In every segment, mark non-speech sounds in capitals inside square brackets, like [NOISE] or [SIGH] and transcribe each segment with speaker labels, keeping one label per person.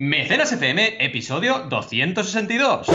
Speaker 1: Mecenas FM, episodio 262.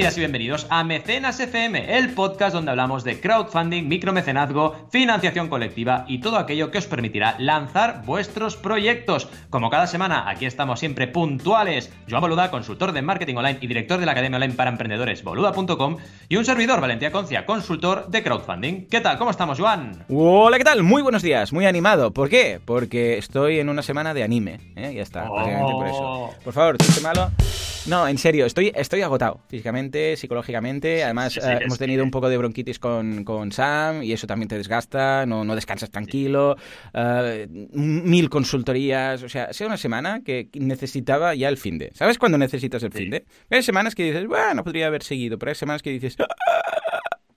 Speaker 1: Bienvenidas y bienvenidos a Mecenas FM, el podcast donde hablamos de crowdfunding, micromecenazgo, financiación colectiva y todo aquello que os permitirá lanzar vuestros proyectos. Como cada semana, aquí estamos siempre puntuales. Joan Boluda, consultor de marketing online y director de la Academia Online para Emprendedores, boluda.com, y un servidor, Valentía Concia, consultor de crowdfunding. ¿Qué tal? ¿Cómo estamos, Joan?
Speaker 2: Hola, ¿qué tal? Muy buenos días, muy animado. ¿Por qué? Porque estoy en una semana de anime, ¿eh? Ya está, básicamente por eso. Por favor, chiste malo. No, en serio, estoy, estoy agotado, físicamente, psicológicamente. Además,
Speaker 1: Sí, sí,
Speaker 2: eh, hemos tenido un poco de bronquitis con, con Sam y eso también te desgasta, no, no descansas tranquilo. eh, mil consultorías, o sea, sido una semana que necesitaba ya el fin de. ¿Sabes cuándo necesitas el fin de? Hay semanas que dices, bueno, podría haber seguido, pero hay semanas que dices,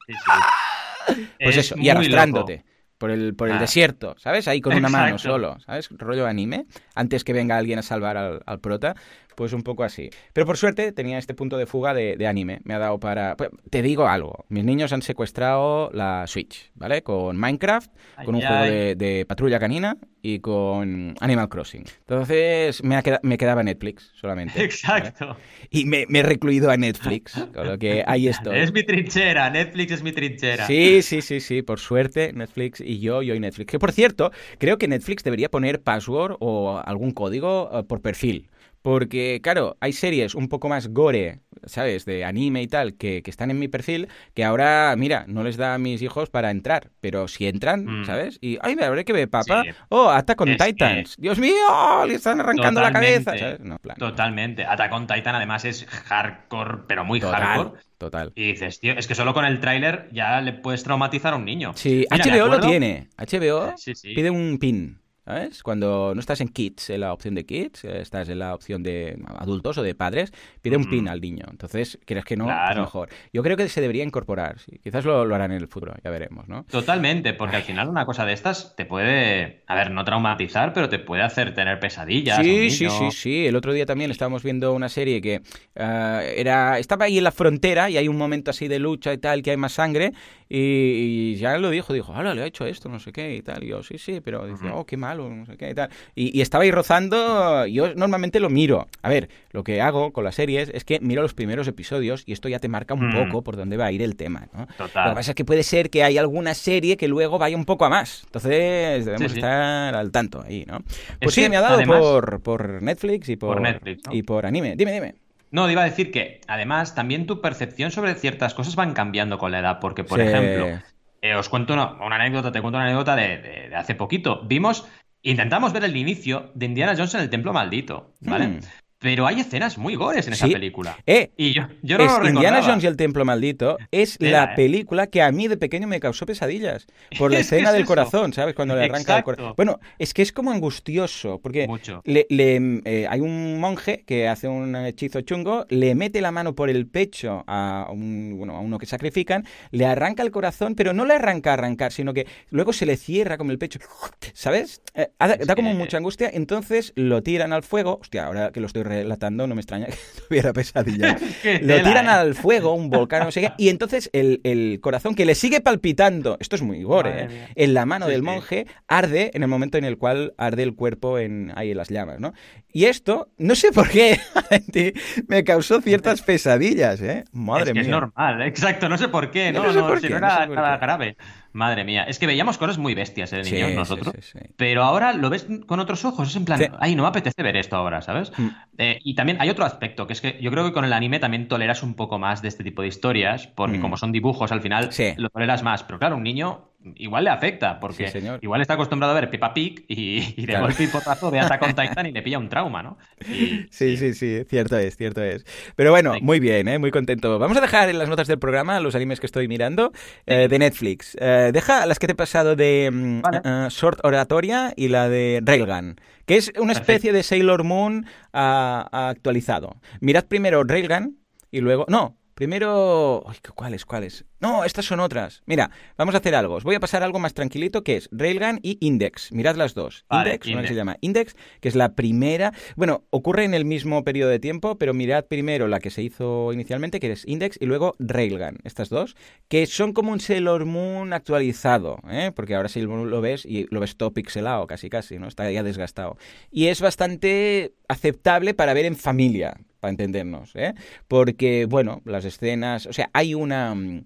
Speaker 1: Sí, sí.
Speaker 2: pues
Speaker 1: Es
Speaker 2: eso, y arrastrándote.
Speaker 1: loco.
Speaker 2: Por el, por el
Speaker 1: Ah.
Speaker 2: desierto, ¿sabes? Ahí con una mano solo, ¿sabes? Rollo anime, antes que venga alguien a salvar al, al prota, pues un poco así. Pero por suerte tenía este punto de fuga de, de anime, me ha dado para... pues, te digo algo, mis niños han secuestrado la Switch, ¿vale? Con Minecraft, con un
Speaker 1: Ay,
Speaker 2: juego de, de patrulla canina y con Animal Crossing. Entonces me, ha queda- me quedaba Netflix solamente. ¿vale?
Speaker 1: Exacto.
Speaker 2: Y me, me he recluido a Netflix, con lo que ahí [LAUGHS] estoy.
Speaker 1: Es mi trinchera, Netflix es mi trinchera.
Speaker 2: Sí, sí, sí, sí, por suerte Netflix y yo, yo y Netflix. Que por cierto, creo que Netflix debería poner password o algún código eh, por perfil. Porque, claro, hay series un poco más gore, ¿sabes? De anime y tal, que, que están en mi perfil, que ahora, mira, no les da a mis hijos para entrar. Pero si entran,
Speaker 1: Mm.
Speaker 2: ¿sabes? Y, ay, me habré que ver, papá.
Speaker 1: Sí.
Speaker 2: Oh, Attack on
Speaker 1: Es que-
Speaker 2: Titans. Dios mío, le están arrancando la cabeza. ¿sabes? No, plan.
Speaker 1: Totalmente. Attack on Titan además es hardcore, pero muy
Speaker 2: Total,
Speaker 1: hardcore.
Speaker 2: total.
Speaker 1: Y dices, tío, es que solo con el tráiler ya le puedes traumatizar a un niño.
Speaker 2: Sí,
Speaker 1: Mira,
Speaker 2: HBO lo tiene. HBO
Speaker 1: Sí, sí.
Speaker 2: pide un pin. ¿Sabes? Cuando no estás en kids, en la opción de kids, eh, estás en la opción de adultos o de padres, pide un
Speaker 1: Mm.
Speaker 2: pin al niño. Entonces, ¿crees que no? Pues
Speaker 1: Claro.
Speaker 2: mejor. Yo creo que se debería incorporar. sí. Quizás lo, lo harán en el futuro, ya veremos, ¿no?
Speaker 1: Totalmente, porque al final una cosa de estas te puede, a ver, no traumatizar, pero te puede hacer tener pesadillas.
Speaker 2: Sí, sí, sí, sí. El otro día también estábamos viendo una serie que ah, era estaba ahí en la frontera y hay un momento así de lucha y tal, que hay más sangre y, y ya lo dijo, dijo, ahora le ha hecho esto, no sé qué y tal. Y yo, sí, sí, pero dice, oh, qué malo, no sé qué y tal. Y, y estaba ahí rozando, yo normalmente lo miro. A ver, lo que hago con las series es que miro los primeros episodios y esto ya te marca un
Speaker 1: Mm.
Speaker 2: poco por dónde va a ir el tema, ¿no? Lo que pasa es que puede ser que hay alguna serie que luego vaya un poco a más. Entonces debemos
Speaker 1: Sí, sí.
Speaker 2: estar al tanto ahí, ¿no? Pues
Speaker 1: Es
Speaker 2: sí,
Speaker 1: que,
Speaker 2: me ha dado
Speaker 1: además-
Speaker 2: por, por Netflix y por,
Speaker 1: Por Netflix, ¿no?
Speaker 2: y por anime. Dime, dime.
Speaker 1: No, iba a decir que además también tu percepción sobre ciertas cosas van cambiando con la edad, porque por
Speaker 2: Sí.
Speaker 1: ejemplo, eh, os cuento una, una anécdota, te cuento una anécdota de, de- de hace poquito. Vimos, intentamos ver el inicio de Indiana Jones en el Templo Maldito, ¿vale?
Speaker 2: Hmm.
Speaker 1: Pero hay escenas muy gores en esa
Speaker 2: Sí.
Speaker 1: película.
Speaker 2: Eh,
Speaker 1: Y yo, yo no
Speaker 2: es
Speaker 1: lo
Speaker 2: Indiana. Jones y el Templo Maldito es la
Speaker 1: eh.
Speaker 2: película que a mí de pequeño me causó pesadillas. Por la [LAUGHS] escena
Speaker 1: es
Speaker 2: del
Speaker 1: eso.
Speaker 2: corazón, ¿sabes? Cuando le arranca el corazón. Bueno, es que es como angustioso, porque
Speaker 1: Mucho.
Speaker 2: le, le- eh, hay un monje que hace un hechizo chungo, le mete la mano por el pecho a, un, bueno, a uno que sacrifican, le arranca el corazón, pero no le arranca a arrancar, sino que luego se le cierra como el pecho, ¿sabes? Eh, da, da como mucha angustia, entonces lo tiran al fuego. Hostia, ahora que lo estoy relatando no me extraña [LAUGHS] que tuviera pesadillas. [LAUGHS]
Speaker 1: Qué
Speaker 2: Lo tiran
Speaker 1: ¿eh?
Speaker 2: al fuego, un volcán, no sé qué, y entonces el, el corazón que le sigue palpitando, esto es muy gore, ¿eh? en la mano
Speaker 1: Sí,
Speaker 2: del monje, arde en el momento en el cual arde el cuerpo en, ahí en las llamas, ¿no? Y esto, no sé por qué, [LAUGHS] me causó ciertas pesadillas, ¿eh? Madre
Speaker 1: es que
Speaker 2: mía.
Speaker 1: es normal, exacto, no sé por qué, no,
Speaker 2: no sé
Speaker 1: no,
Speaker 2: por
Speaker 1: si
Speaker 2: qué,
Speaker 1: no era
Speaker 2: sé
Speaker 1: nada grave. Madre mía, es que veíamos cosas muy bestias ¿eh, de niños
Speaker 2: sí,
Speaker 1: nosotros,
Speaker 2: sí, sí.
Speaker 1: pero ahora lo ves con otros ojos, es en plan, ay, no me apetece ver esto ahora, ¿sabes?
Speaker 2: Mm.
Speaker 1: Eh, y también hay otro aspecto, que es que yo creo que con el anime también toleras un poco más de este tipo de historias, porque
Speaker 2: Mm.
Speaker 1: como son dibujos al final lo toleras más, pero claro, un niño igual le afecta, porque
Speaker 2: Sí,
Speaker 1: igual está acostumbrado a ver Peppa Pig y, y de
Speaker 2: Claro.
Speaker 1: golpe y portazo de Attack on [LAUGHS] Titan y le pilla un trauma, ¿no? Y-
Speaker 2: Sí, sí, sí, cierto es, cierto es. Pero bueno, muy bien, ¿eh? muy contento. Vamos a dejar en las notas del programa los animes que estoy mirando eh, de Netflix. Eh, deja las que te he pasado de mm,
Speaker 1: Vale.
Speaker 2: Short Oratoria y la de Railgun, que es una especie de Sailor Moon ah, actualizado. Mirad primero Railgun y luego... No, Primero... ¿Cuáles? ¿Cuáles? No, estas son otras. Mira, vamos a hacer algo. Os voy a pasar algo más tranquilito que es Railgun y Index. Mirad las dos.
Speaker 1: Vale,
Speaker 2: Index, ¿cómo
Speaker 1: Index.
Speaker 2: se llama? Index, que es la primera... Bueno, ocurre en el mismo periodo de tiempo, pero mirad primero la que se hizo inicialmente, que es Index, y luego Railgun. Estas dos, que son como un Sailor Moon actualizado, ¿eh? Porque ahora Sailor Moon lo ves y lo ves todo pixelado, casi casi, ¿no? Está ya desgastado. Y es bastante aceptable para ver en familia, para entendernos, ¿eh? Porque, bueno, las escenas, o sea, hay una, mm,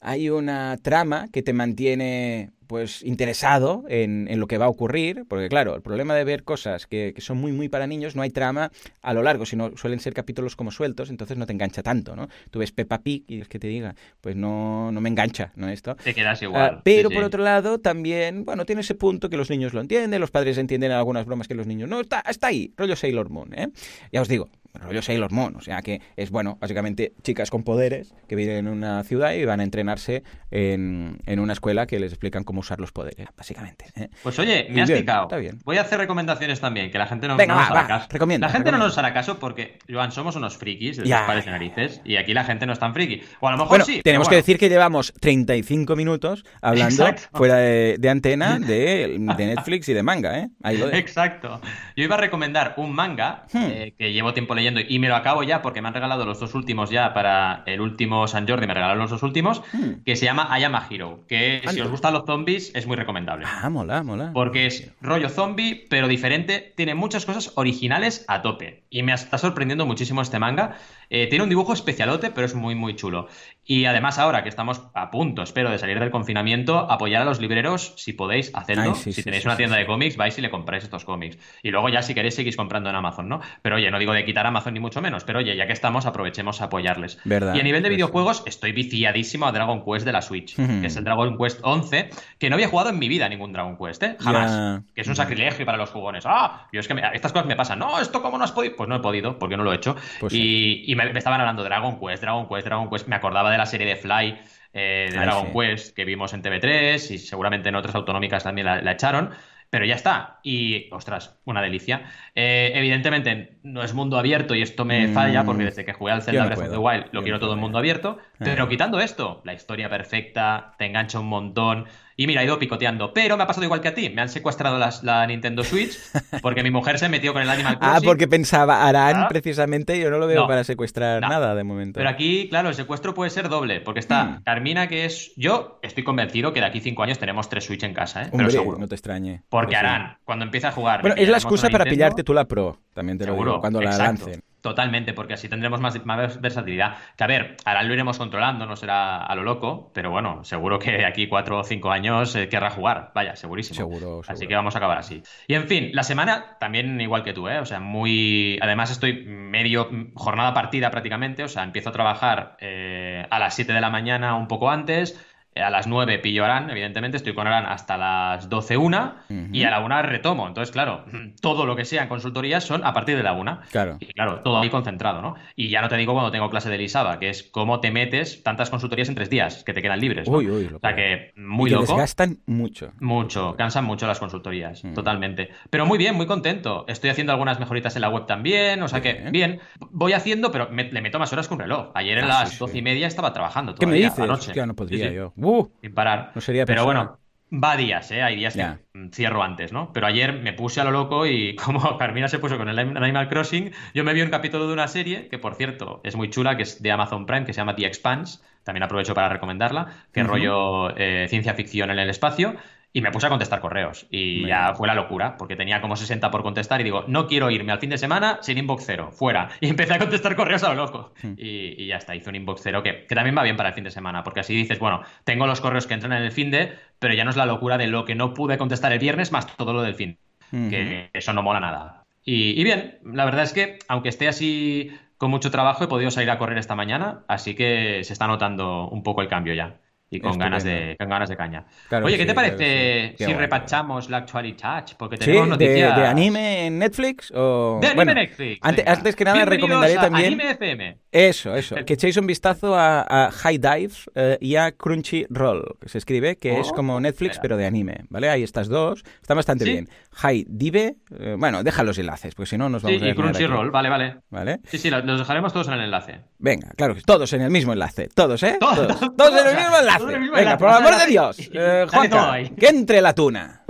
Speaker 2: hay una trama que te mantiene pues interesado en, en lo que va a ocurrir, porque claro, el problema de ver cosas que, que son muy muy para niños, no hay trama a lo largo, sino suelen ser capítulos como sueltos, entonces no te engancha tanto, ¿no? Tú ves Peppa Pig y es que te diga, pues no, no me engancha, ¿no? Esto.
Speaker 1: Te quedas
Speaker 2: Ah,
Speaker 1: igual.
Speaker 2: pero
Speaker 1: sí,
Speaker 2: por
Speaker 1: sí.
Speaker 2: otro lado, también, bueno, tiene ese punto que los niños lo entienden, los padres entienden algunas bromas que los niños no. Está, está ahí, rollo Sailor Moon, ¿eh? Ya os digo, rollo Sailor Moon, o sea que es, bueno, básicamente chicas con poderes que viven en una ciudad y van a entrenarse en, en una escuela que les explican cómo usar los poderes, básicamente. ¿eh?
Speaker 1: Pues oye, me has
Speaker 2: bien,
Speaker 1: picado.
Speaker 2: está bien.
Speaker 1: Voy a hacer recomendaciones también, que la gente no,
Speaker 2: Venga,
Speaker 1: no nos
Speaker 2: va,
Speaker 1: hará
Speaker 2: va,
Speaker 1: caso.
Speaker 2: recomienda,
Speaker 1: la gente no nos hará caso porque, Joan, somos unos frikis de
Speaker 2: Ya,
Speaker 1: los pares de
Speaker 2: ya,
Speaker 1: narices y aquí la gente no es tan friki. O a lo mejor
Speaker 2: Bueno,
Speaker 1: sí.
Speaker 2: tenemos que decir que llevamos 35 minutos hablando
Speaker 1: Exacto.
Speaker 2: fuera de, de antena [LAUGHS] de, de Netflix y de manga, ¿eh? Ahí lo.
Speaker 1: Exacto. Yo iba a recomendar un manga
Speaker 2: Hmm.
Speaker 1: eh, que llevo tiempo leyendo y me lo acabo ya porque me han regalado los dos últimos ya para el último San Jordi, me regalaron los dos últimos,
Speaker 2: Hmm.
Speaker 1: que se llama I Am a Hero, que si os gustan los zombies es muy recomendable.
Speaker 2: Ah, mola, mola.
Speaker 1: Porque es rollo zombie, pero diferente. Tiene muchas cosas originales a tope. Y me está sorprendiendo muchísimo este manga. Eh, tiene un dibujo especialote, pero es muy, muy chulo. Y además, ahora que estamos a punto, espero, de salir del confinamiento, apoyar a los libreros si podéis hacerlo.
Speaker 2: Ay, sí,
Speaker 1: si
Speaker 2: sí,
Speaker 1: tenéis
Speaker 2: sí,
Speaker 1: una tienda de cómics, vais y le compráis estos cómics. Y luego ya, si queréis, seguís comprando en Amazon, ¿no? Pero oye, no digo de quitar Amazon ni mucho menos. Pero oye, ya que estamos, aprovechemos a apoyarles.
Speaker 2: Verdad,
Speaker 1: Y a nivel de videojuegos, estoy viciadísimo a Dragon Quest de la Switch, que es el Dragon Quest 11, que no había jugado en mi vida ningún Dragon Quest, ¿eh? Jamás. Que es un sacrilegio para los jugones. Ah, yo es que me- estas cosas me pasan. No, esto cómo no has podido. Pues no he podido, porque no lo he hecho.
Speaker 2: Pues
Speaker 1: y y me, me estaban hablando de Dragon Quest, Dragon Quest, Dragon Quest. Me acordaba de la serie de Fly eh, de
Speaker 2: Ay,
Speaker 1: Dragon
Speaker 2: sí.
Speaker 1: Quest que vimos en TV3 y seguramente en otras autonómicas también la, la echaron. Pero ya está. Y, ostras, una delicia. Eh, evidentemente, no es mundo abierto y esto me
Speaker 2: Mm.
Speaker 1: falla porque desde que jugué al Zelda Breath of the. Wild lo quiero todo en mundo abierto.
Speaker 2: Ah.
Speaker 1: Pero quitando esto, la historia perfecta, te engancha un montón. Y mira, he ido picoteando. Pero me ha pasado igual que a ti. Me han secuestrado las- la Nintendo Switch porque mi mujer se metió con el Animal
Speaker 2: Ah,
Speaker 1: Crossing.
Speaker 2: porque pensaba, harán
Speaker 1: Ah.
Speaker 2: precisamente, yo no lo veo
Speaker 1: No.
Speaker 2: para secuestrar
Speaker 1: No.
Speaker 2: nada de momento.
Speaker 1: Pero aquí, claro, el secuestro puede ser doble. Porque está
Speaker 2: Hmm.
Speaker 1: Carmina, que es. Yo estoy convencido que de aquí cinco años tenemos tres Switch en casa, ¿eh?
Speaker 2: Hombre,
Speaker 1: Pero seguro.
Speaker 2: no te extrañe.
Speaker 1: Porque
Speaker 2: sí.
Speaker 1: harán, cuando empiece a jugar.
Speaker 2: Bueno, es la excusa para
Speaker 1: Nintendo.
Speaker 2: pillarte tú la Pro, también te lo
Speaker 1: Seguro,
Speaker 2: digo, cuando la lancen.
Speaker 1: Totalmente, porque así tendremos más, más versatilidad. Que a ver, ahora lo iremos controlando, no será a lo loco, pero bueno, seguro que de aquí cuatro o cinco años eh, querrá jugar. Vaya, segurísimo.
Speaker 2: Seguro,
Speaker 1: Así
Speaker 2: seguro.
Speaker 1: que vamos a acabar así. Y en fin, la semana también igual que tú, ¿eh? O sea, muy. Además, estoy medio mm, jornada partida prácticamente. O sea, empiezo a trabajar eh, a las 7 de la mañana, un poco antes. Eh, A las 9 pillo Arán, evidentemente, estoy con Arán hasta las 12, una, y a la una retomo. Entonces, claro, [CLEARS THROAT] todo lo que sea en consultorías son a partir de la una.
Speaker 2: Claro.
Speaker 1: Y claro, todo ahí concentrado, ¿no? Y ya no te digo cuando tengo clase de Lisaba, que es cómo te metes tantas consultorías en tres días, que te quedan libres. ¿no?
Speaker 2: Uy, uy,
Speaker 1: o sea que muy
Speaker 2: y que
Speaker 1: loco.
Speaker 2: desgastan mucho.
Speaker 1: Mucho, cansan mucho las consultorías,
Speaker 2: Mm.
Speaker 1: totalmente. Pero muy bien, muy contento. Estoy haciendo algunas mejoritas en la web también, o sea que
Speaker 2: Bien.
Speaker 1: bien. Voy haciendo, pero me- le meto más horas que un reloj. Ayer en
Speaker 2: Ah,
Speaker 1: las
Speaker 2: sí, sí.
Speaker 1: doce y media estaba trabajando
Speaker 2: ¿Qué me dices? Hostia, no podría
Speaker 1: Sí, sí,
Speaker 2: yo. ¡Uh!
Speaker 1: Sin parar.
Speaker 2: No sería
Speaker 1: Pero
Speaker 2: persona.
Speaker 1: bueno, va días, ¿eh? Hay días que mm, cierro antes, ¿no? Pero ayer me puse a lo loco y [LAUGHS] como Carmina se puso con el Animal Crossing, yo me vi un capítulo de una serie que, por cierto, es muy chula, que es de Amazon Prime, que se llama The Expanse. También aprovecho para recomendarla, que
Speaker 2: Ujú.
Speaker 1: rollo eh, ciencia ficción en el espacio. Y me puse a contestar correos. Y ya fue la locura, porque tenía como 60 por contestar. Y digo, no quiero irme al fin de semana sin inbox cero, fuera. [LAUGHS] Y empecé a contestar correos a lo loco. Y, y ya está, hice un inbox cero que, que también va bien para el fin de semana, porque así dices, bueno, tengo los correos que entran en el fin de, pero ya no es la locura de lo que no pude contestar el viernes más todo lo del fin. Que eso no mola nada. Y, y bien, la verdad es que, aunque esté así con mucho trabajo, he podido salir a correr esta mañana, así que se está notando un poco el cambio ya. Y con ganas, de, con ganas de caña.
Speaker 2: Claro
Speaker 1: Oye, ¿qué te
Speaker 2: sí,
Speaker 1: parece
Speaker 2: sí.
Speaker 1: Si repachamos la actualidad? Porque tenemos
Speaker 2: ¿De,
Speaker 1: noticias...
Speaker 2: de anime en Netflix? O...
Speaker 1: De anime
Speaker 2: bueno,
Speaker 1: Netflix.
Speaker 2: Antes, que nada
Speaker 1: Bienvenidos
Speaker 2: recomendaré
Speaker 1: a
Speaker 2: también...
Speaker 1: Anime FM.
Speaker 2: Eso, eso. Que echéis un vistazo a, High Dive eh, y a Crunchyroll, que se escribe, que es como oh, Netflix, pero de anime, ¿vale? Hay estas dos, están bastante bien. High Dive, eh, bueno, deja los enlaces, porque si no nos vamos
Speaker 1: sí,
Speaker 2: a...
Speaker 1: Sí, y Crunchyroll, vale, vale. ¿Vale? Sí, sí, los dejaremos todos en el enlace.
Speaker 2: Venga, claro, todos en el mismo enlace, todos, ¿eh? Todos, todos, en el mismo enlace. Venga, por el amor de Dios, [LAUGHS] eh, Juanca, que entre la tuna.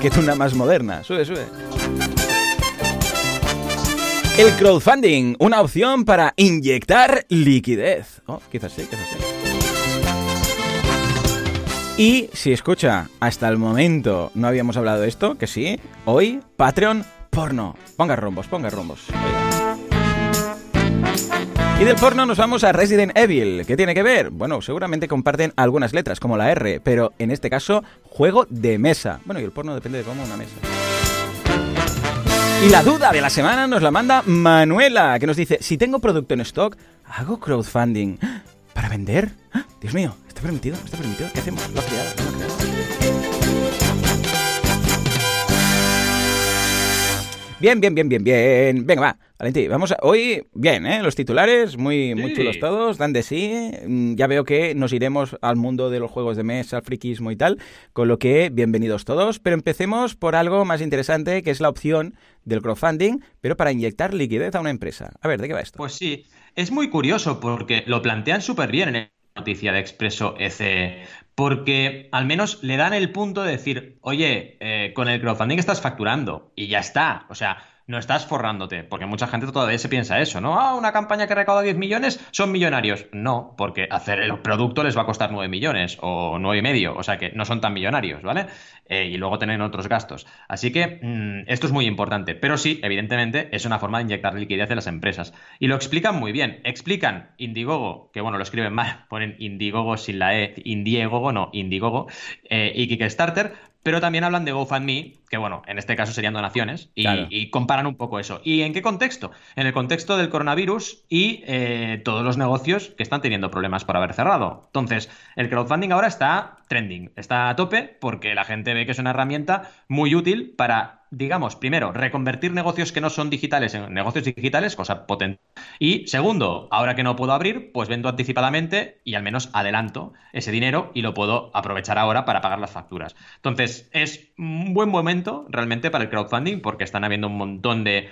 Speaker 2: ¿Qué tuna más moderna? Sube, sube. El crowdfunding, una opción para inyectar liquidez. Oh, quizás sí, quizás sí. Y si escucha, hasta el momento no habíamos hablado de esto, que sí, hoy Patreon porno. Ponga rombos, ponga rombos. Y del porno nos vamos a Resident Evil. ¿Qué tiene que ver? Bueno, seguramente comparten algunas letras, como la R, pero en este caso, juego de mesa. Bueno, y el porno depende de cómo una mesa. Y la duda de la semana nos la manda Manuela, que nos dice, si tengo producto en stock, ¿hago crowdfunding [GASPS] para vender? [GASPS] Dios mío, ¿está permitido? ¿Está permitido? ¿Qué hacemos? ¿Lo ha creado? ¿Lo ha creado? Bien, bien, bien, bien, bien. Venga, va, Valentín, vamos a... Hoy, bien, ¿eh? Los titulares, muy, muy chulos todos, dan de sí. Mm, ya veo que nos iremos al mundo de los juegos de mesa, al friquismo y tal, con lo que bienvenidos todos. Pero empecemos por algo más interesante, que es la opción del crowdfunding, pero para inyectar liquidez a una empresa. A ver, ¿de qué va esto?
Speaker 1: Pues sí, es muy curioso porque lo plantean súper bien en noticia de Expreso ECE, porque al menos le dan el punto de decir, oye, eh, con el crowdfunding estás facturando y ya está. O sea, no estás forrándote, porque mucha gente todavía se piensa eso, ¿no? Ah, una campaña que recauda 10 millones son millonarios. No, porque hacer el producto les va a costar 9 millones o 9 y medio, o sea que no son tan millonarios, ¿vale? Eh, y luego tienen otros gastos. Así que mm, esto es muy importante, pero sí, evidentemente, es una forma de inyectar liquidez en las empresas. Y lo explican muy bien. Explican Indiegogo, que bueno, lo escriben mal, [LAUGHS] ponen Indiegogo sin la E, Indiegogo, no, Indiegogo, eh, y Kickstarter, pero también hablan de GoFundMe, que bueno, en este caso serían donaciones, y, comparan un poco eso. ¿Y en qué contexto? En el contexto del coronavirus y eh, todos los negocios que están teniendo problemas por haber cerrado. Entonces, el crowdfunding ahora está trending, está a tope porque la gente ve que es una herramienta muy útil para digamos, primero, reconvertir negocios que no son digitales en negocios digitales, cosa potente. Y segundo, ahora que no puedo abrir, pues vendo anticipadamente y al menos adelanto ese dinero y lo puedo aprovechar ahora para pagar las facturas. Entonces, es un buen momento realmente para el crowdfunding porque están habiendo un montón de,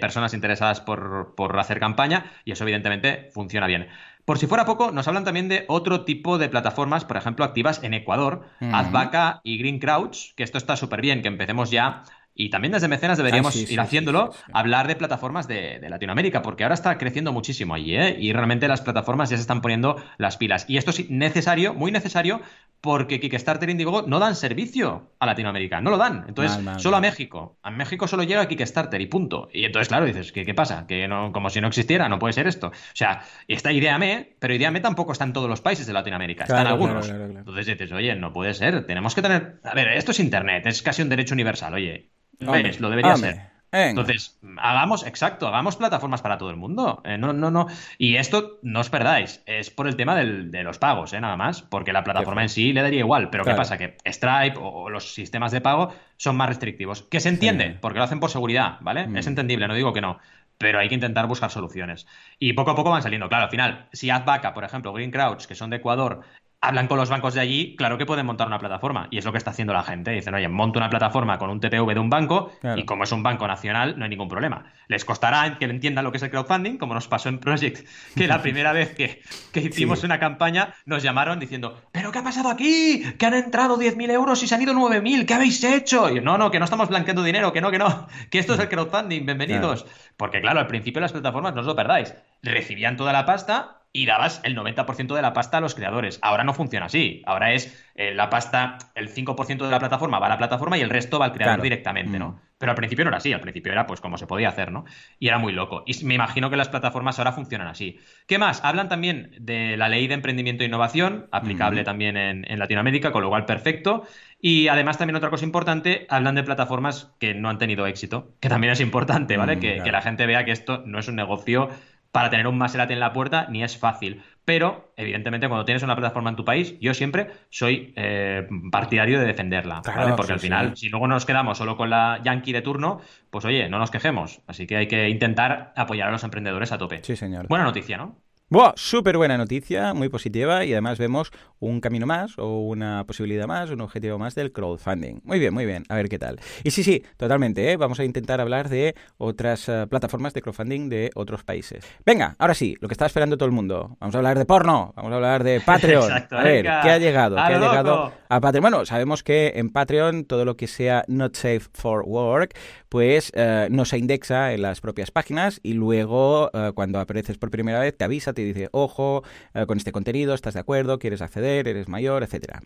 Speaker 1: personas interesadas por, por hacer campaña y eso evidentemente funciona bien. Por si fuera poco, nos hablan también de otro tipo de plataformas, por ejemplo, activas en Ecuador, Azvaca y Green Crouch, que esto está súper bien, que empecemos ya y también desde Mecenas deberíamos ah, ir haciéndolo, hablar de plataformas de, Latinoamérica, porque ahora está creciendo muchísimo allí, ¿eh? Y realmente las plataformas ya se están poniendo las pilas. Y esto es necesario, muy necesario, porque Kickstarter y Indiegogo no dan servicio a Latinoamérica, no lo dan. Entonces, solo a México. A México solo llega Kickstarter y punto. Y entonces, claro, dices, ¿qué, qué pasa? Que no, como si no existiera, no puede ser esto. O sea, está Ideame, pero Ideame tampoco está en todos los países de Latinoamérica, están algunos. entonces dices, oye, no puede ser, tenemos que tener... A ver, esto es Internet, es casi un derecho universal, oye lo debería ser. Entonces, hagamos, exacto, hagamos plataformas para todo el mundo. Eh, no, no, no. Y esto, no os perdáis, es por el tema de los pagos, ¿eh? nada más, porque la plataforma en sí le daría igual. Pero ¿qué pasa? Que Stripe o, los sistemas de pago son más restrictivos. Que se entiende, porque lo hacen por seguridad, ¿vale? Es mm. entendible, no digo que no. Pero hay que intentar buscar soluciones. Y poco a poco van saliendo. Claro, al final, si AdVaca, por ejemplo, Green Crouch, que son de Ecuador, hablan con los bancos de allí, claro que pueden montar una plataforma. Y es lo que está haciendo la gente. Dicen, oye, monto una plataforma con un TPV de un banco y como es un banco nacional, no hay ningún problema. Les costará que entiendan lo que es el crowdfunding, como nos pasó en Project, que la [LAUGHS] primera vez que, hicimos una campaña nos llamaron diciendo, ¿pero qué ha pasado aquí? Que han entrado 10.000 euros y se han ido 9.000, ¿qué habéis hecho? Y no, no, que no estamos blanqueando dinero, que no, que no, que esto es el crowdfunding, bienvenidos. Porque claro, al principio las plataformas, no os lo perdáis, recibían toda la pasta y dabas el 90% de la pasta a los creadores. Ahora no funciona así. Ahora es eh, la pasta, el 5% de la plataforma va a la plataforma y el resto va al creador directamente, ¿no? Mm. Pero al principio no era así, al principio era pues como se podía hacer, ¿no? Y era muy loco. Y me imagino que las plataformas ahora funcionan así. ¿Qué más? Hablan también de la ley de emprendimiento e innovación, aplicable también en, Latinoamérica, con lo cual perfecto. Y además también otra cosa importante, hablan de plataformas que no han tenido éxito, que también es importante, ¿vale? Mm, que, que la gente vea que esto no es un negocio para tener un Maserati en la puerta ni es fácil. Pero, evidentemente, cuando tienes una plataforma en tu país, yo siempre soy eh, partidario de defenderla. Porque al final, si luego nos quedamos solo con la Yankee de turno, pues oye, no nos quejemos. Así que hay que intentar apoyar a los emprendedores a tope.
Speaker 2: Sí, señor.
Speaker 1: Buena noticia, ¿no?
Speaker 2: Buah, súper buena noticia, muy positiva y además vemos un camino más o una posibilidad más, un objetivo más del crowdfunding. Muy bien, muy bien, a ver qué tal. Y sí, sí, totalmente, ¿eh? vamos a intentar hablar de otras eh, plataformas de crowdfunding de otros países. Venga, ahora sí, lo que está esperando todo el mundo. Vamos a hablar de porno, vamos a hablar de [LAUGHS] Patreon. a ver, ¿qué ha llegado? ¿Qué ha llegado a Patreon? Bueno, sabemos que en Patreon todo lo que sea not safe for work, pues eh, no se indexa en las propias páginas y luego cuando apareces por primera vez te avisa, te dice, ojo, con este contenido, ¿estás de acuerdo? ¿Quieres acceder? eres mayor, etcétera.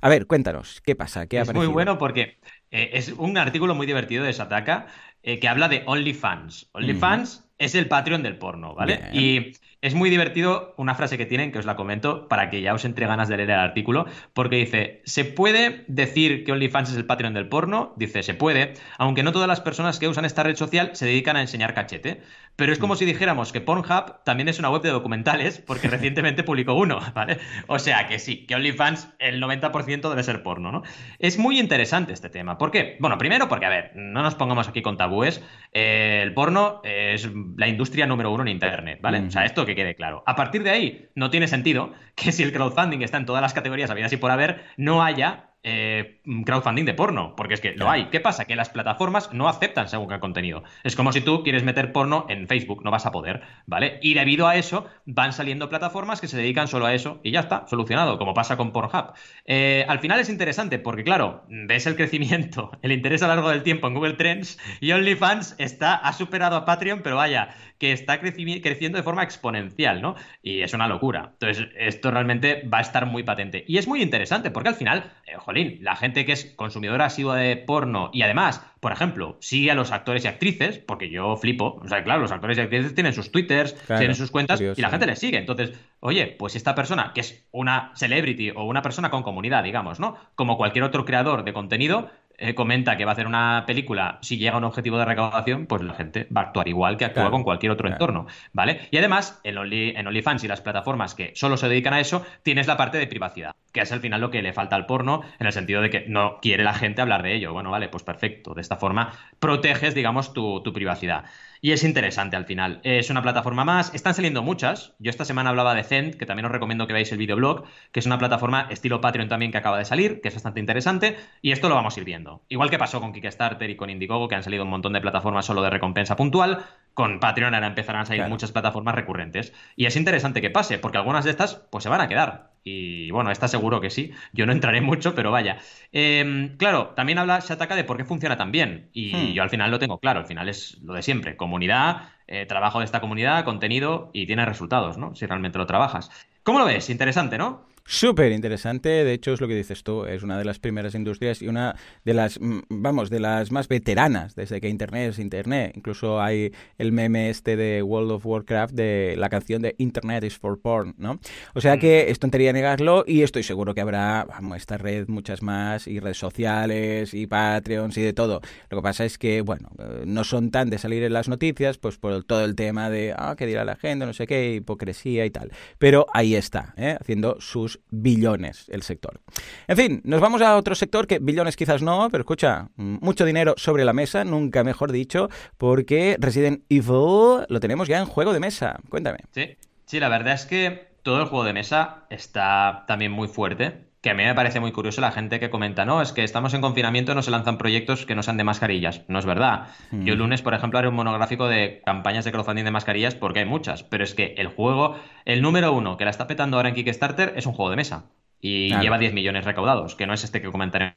Speaker 2: A ver, cuéntanos, ¿qué pasa? ¿Qué
Speaker 1: es muy bueno porque eh, es un artículo muy divertido de Sataka eh, que habla de OnlyFans. OnlyFans es el Patreon del porno, ¿vale? Y es muy divertido una frase que tienen, que os la comento, para que ya os entre ganas de leer el artículo, porque dice, ¿se puede decir que OnlyFans es el Patreon del porno? Dice, se puede, aunque no todas las personas que usan esta red social se dedican a enseñar cachete. Pero es como mm. si dijéramos que Pornhub también es una web de documentales, porque recientemente publicó uno, ¿vale? O sea que sí, que OnlyFans el 90% debe ser porno, ¿no? Es muy interesante este tema. ¿Por qué? Bueno, primero porque, a ver, no nos pongamos aquí con tabúes. Eh, el porno es la industria número uno en Internet, ¿vale? O sea, esto que quede claro. A partir de ahí, no tiene sentido que si el crowdfunding está en todas las categorías habidas y por haber, no haya eh, crowdfunding de porno, porque es que lo hay. ¿Qué pasa? Que las plataformas no aceptan según qué contenido. Es como si tú quieres meter porno en Facebook, no vas a poder, ¿vale? Y debido a eso van saliendo plataformas que se dedican solo a eso y ya está, solucionado, como pasa con Pornhub. Eh, al final es interesante porque, claro, ves el crecimiento, [LAUGHS] el interés a lo largo del tiempo en Google Trends y OnlyFans está, ha superado a Patreon, pero vaya, que está creciendo de forma exponencial, ¿no? Y es una locura. Entonces, esto realmente va a estar muy patente. Y es muy interesante porque al final, eh, la gente que es consumidora asidua de porno y además, por ejemplo, sigue a los actores y actrices, porque yo flipo, o sea, claro, los actores y actrices tienen sus twitters, tienen sus cuentas y la gente les sigue. Entonces, oye, pues esta persona que es una celebrity o una persona con comunidad, digamos, ¿no? Como cualquier otro creador de contenido, eh, comenta que va a hacer una película, si llega a un objetivo de recaudación, pues la gente va a actuar igual que actúa con cualquier otro entorno, ¿vale? Y además, en, Only, en OnlyFans y las plataformas que solo se dedican a eso, tienes la parte de privacidad, que es al final lo que le falta al porno, en el sentido de que no quiere la gente hablar de ello. Bueno, vale, pues perfecto. De esta forma proteges, digamos, tu, tu privacidad. Y es interesante al final. Es una plataforma más. Están saliendo muchas. Yo esta semana hablaba de Zend, que también os recomiendo que veáis el videoblog, que es una plataforma estilo Patreon también que acaba de salir, que es bastante interesante. Y esto lo vamos a ir viendo. Igual que pasó con Kickstarter y con Indiegogo, que han salido un montón de plataformas solo de recompensa puntual. Con Patreon ahora empezarán a salir muchas plataformas recurrentes. Y es interesante que pase, porque algunas de estas pues se van a quedar. Y bueno, está seguro que sí. Yo no entraré mucho, pero vaya. Em, claro, también habla Shataka de por qué funciona tan bien. Y hmm. yo al final lo tengo claro. Al final es lo de siempre. Comunidad, eh, trabajo de esta comunidad, contenido y tiene resultados, ¿no? Si realmente lo trabajas. ¿Cómo lo ves? Interesante, ¿no?
Speaker 2: Súper interesante, de hecho es lo que dices tú, es una de las primeras industrias y una de las, mm, vamos, de las más veteranas desde que Internet es Internet. Incluso hay el meme este de World of Warcraft de la canción de Internet is for porn, ¿no? O sea que mm. es tontería negarlo y estoy seguro que habrá, vamos, esta red muchas más y redes sociales y Patreons y de todo. Lo que pasa es que, bueno, eh, no son tan de salir en las noticias, pues por todo el tema de, ah, qué dirá la gente, no sé qué, hipocresía y tal. Pero ahí está, ¿eh? haciendo sus billones el sector. En fin, nos vamos a otro sector que billones quizás no, pero escucha, mucho dinero sobre la mesa, nunca mejor dicho, porque Resident Evil lo tenemos ya en juego de mesa. Cuéntame.
Speaker 1: Sí, sí, la verdad es que todo el juego de mesa está también muy fuerte que a mí me parece muy curioso la gente que comenta, no, es que estamos en confinamiento, no se lanzan proyectos que no sean de mascarillas. No es verdad. Mm. Yo el lunes, por ejemplo, haré un monográfico de campañas de crowdfunding de mascarillas porque hay muchas, pero es que el juego, el número uno que la está petando ahora en Kickstarter es un juego de mesa. Y lleva 10 millones recaudados, que no es este que comentaré,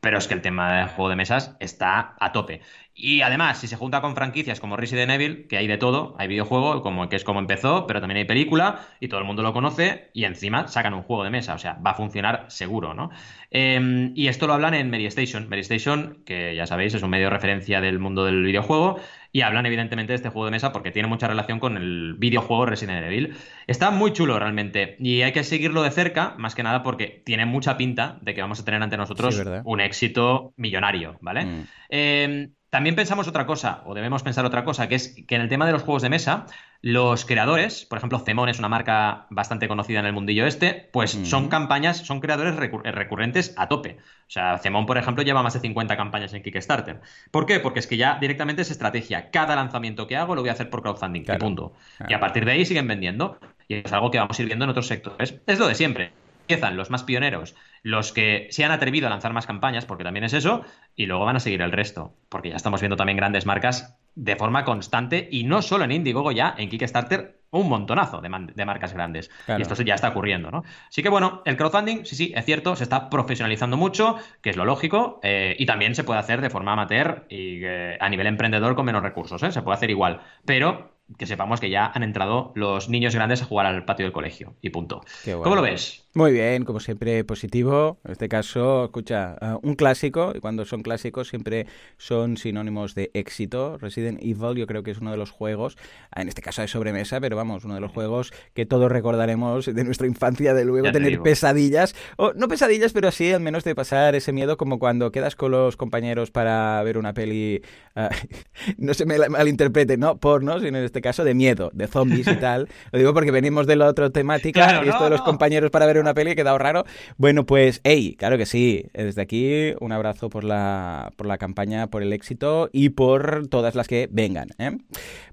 Speaker 1: pero es que el tema del juego de mesas está a tope. Y además, si se junta con franquicias como Resident Evil, que hay de todo, hay videojuego, como que es como empezó, pero también hay película, y todo el mundo lo conoce, y encima sacan un juego de mesa, o sea, va a funcionar seguro, ¿no? Em, y esto lo hablan en Medistation. Medistation, que ya sabéis, es un medio de referencia del mundo del videojuego, y hablan evidentemente de este juego de mesa porque tiene mucha relación con el videojuego Resident Evil. Está muy chulo realmente, y hay que seguirlo de cerca, más que nada porque tiene mucha pinta de que vamos a tener ante nosotros un éxito millonario, ¿vale? Mm. Em, también pensamos otra cosa, o debemos pensar otra cosa, que es que en el tema de los juegos de mesa, Los creadores, por ejemplo, Zemon es una marca bastante conocida en el mundillo este, pues son campañas, son creadores recurrentes a tope. O sea, Zemon, por ejemplo, lleva más de 50 campañas en Kickstarter. ¿Por qué? Porque es que ya directamente es estrategia. Cada lanzamiento que hago lo voy a hacer por crowdfunding. punto. Y a partir de ahí siguen vendiendo. Y es algo que vamos a ir viendo en otros sectores. Es lo de siempre empiezan los más pioneros, los que se han atrevido a lanzar más campañas, porque también es eso, y luego van a seguir el resto, porque ya estamos viendo también grandes marcas de forma constante, y no solo en Indiegogo ya, en Kickstarter, un montonazo de, marcas grandes. Y esto ya está ocurriendo, ¿no? Así que bueno, el crowdfunding, sí, sí, es cierto, se está profesionalizando mucho, que es lo lógico, eh, y también se puede hacer de forma amateur y eh, a nivel emprendedor con menos recursos, ¿eh? Se puede hacer igual, pero que sepamos que ya han entrado los niños grandes a jugar al patio del colegio. Y punto. ¿Cómo lo ves?
Speaker 2: Muy bien, como siempre, positivo. En este caso, escucha, eh, un clásico, y cuando son clásicos siempre son sinónimos de éxito. Resident Evil yo creo que es uno de los juegos, en este caso de sobremesa, pero vamos, uno de los juegos que todos recordaremos de nuestra infancia, de luego tener pesadillas, o no pesadillas, pero sí al menos de pasar ese miedo como cuando quedas con los compañeros para ver una peli, eh, [LAUGHS] no se me malinterprete, no porno, sino en este caso de miedo, de zombies y [LAUGHS] tal. Lo digo porque venimos de la otra temática, y esto de los compañeros para ver una peli, he quedado raro. Bueno, pues, hey, claro que sí. Desde aquí, un abrazo por la, por la campaña, por el éxito y por todas las que vengan. ¿eh?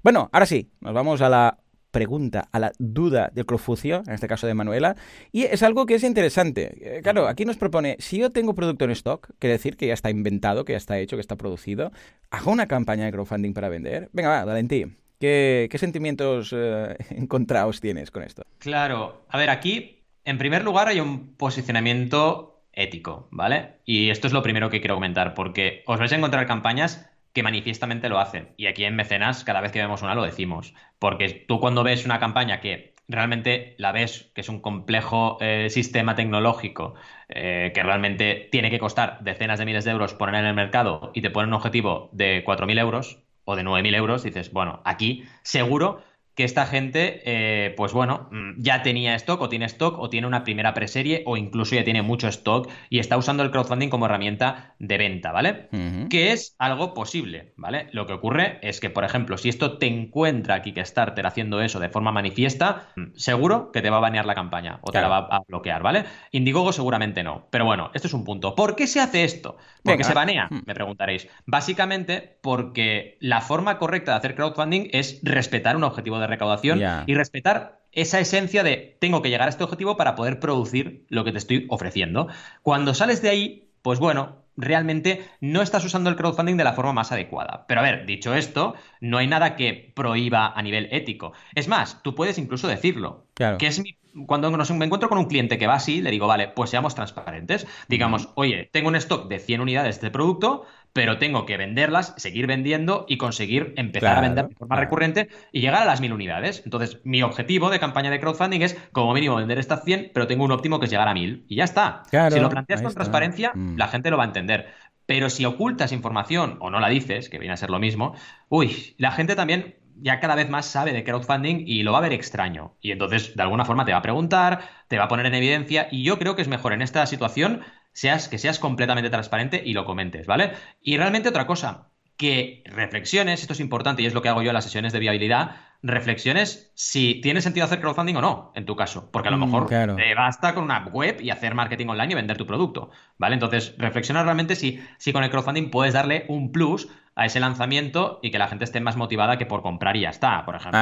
Speaker 2: Bueno, ahora sí, nos vamos a la pregunta, a la duda del Crofucio, en este caso de Manuela, y es algo que es interesante. Eh, claro, aquí nos propone, si yo tengo producto en stock, quiere decir que ya está inventado, que ya está hecho, que está producido, ¿hago una campaña de crowdfunding para vender? Venga, va, Valentín. ¿Qué, sentimientos eh, [LAUGHS] encontrados tienes con esto?
Speaker 1: Claro, a ver, aquí en primer lugar, hay un posicionamiento ético, ¿vale? Y esto es lo primero que quiero comentar, porque os vais a encontrar campañas que manifiestamente lo hacen. Y aquí en Mecenas, cada vez que vemos una, lo decimos. Porque tú cuando ves una campaña que realmente la ves, que es un complejo eh, sistema tecnológico, eh, que realmente tiene que costar decenas de miles de euros poner en el mercado y te ponen un objetivo de 4.000 euros o de 9.000 euros, dices, bueno, aquí seguro que esta gente, eh, pues bueno, mm, ya tenía stock o tiene stock o tiene una primera preserie o incluso ya tiene mucho stock y está usando el crowdfunding como herramienta de venta, ¿vale? Que es algo posible, ¿vale? Lo que ocurre es que, por ejemplo, si esto te encuentra Kickstarter haciendo eso de forma manifiesta, mm, seguro que te va a banear la campaña o te la va a bloquear, ¿vale? Indiegogo seguramente no, pero bueno, esto es un punto. ¿Por qué se hace esto? ¿Por qué se banea? Hmm. Me preguntaréis. Básicamente porque la forma correcta de hacer crowdfunding es respetar un objetivo de recaudación y respetar esa esencia de tengo que llegar a este objetivo para poder producir lo que te estoy ofreciendo. Cuando sales de ahí, pues bueno, realmente no estás usando el crowdfunding de la forma más adecuada. Pero a ver, dicho esto, no hay nada que prohíba a nivel ético. Es más, tú puedes incluso decirlo. Claro. Que es mi cuando me encuentro con un cliente que va así, le digo, vale, pues seamos transparentes. Digamos, oye, tengo un stock de 100 unidades de este producto, pero tengo que venderlas, seguir vendiendo y conseguir empezar a vender de forma recurrente y llegar a las 1000 unidades. Entonces, mi objetivo de campaña de crowdfunding es, como mínimo, vender estas 100, pero tengo un óptimo que es llegar a 1000. Y ya está. si lo planteas con transparencia, mm. la gente lo va a entender. Pero si ocultas información o no la dices, que viene a ser lo mismo, uy, la gente también ya cada vez más sabe de crowdfunding y lo va a ver extraño. Y entonces, de alguna forma, te va a preguntar, te va a poner en evidencia. Y yo creo que es mejor en esta situación seas, que seas completamente transparente y lo comentes, ¿vale? Y realmente otra cosa, que reflexiones, esto es importante y es lo que hago yo en las sesiones de viabilidad, reflexiones si tiene sentido hacer crowdfunding o no, en tu caso. Porque a lo mm, mejor te basta con una web y hacer marketing online y vender tu producto, ¿vale? Entonces, reflexiona realmente si, si con el crowdfunding puedes darle un plus a ese lanzamiento y que la gente esté más motivada que por comprar y ya está. Por ejemplo,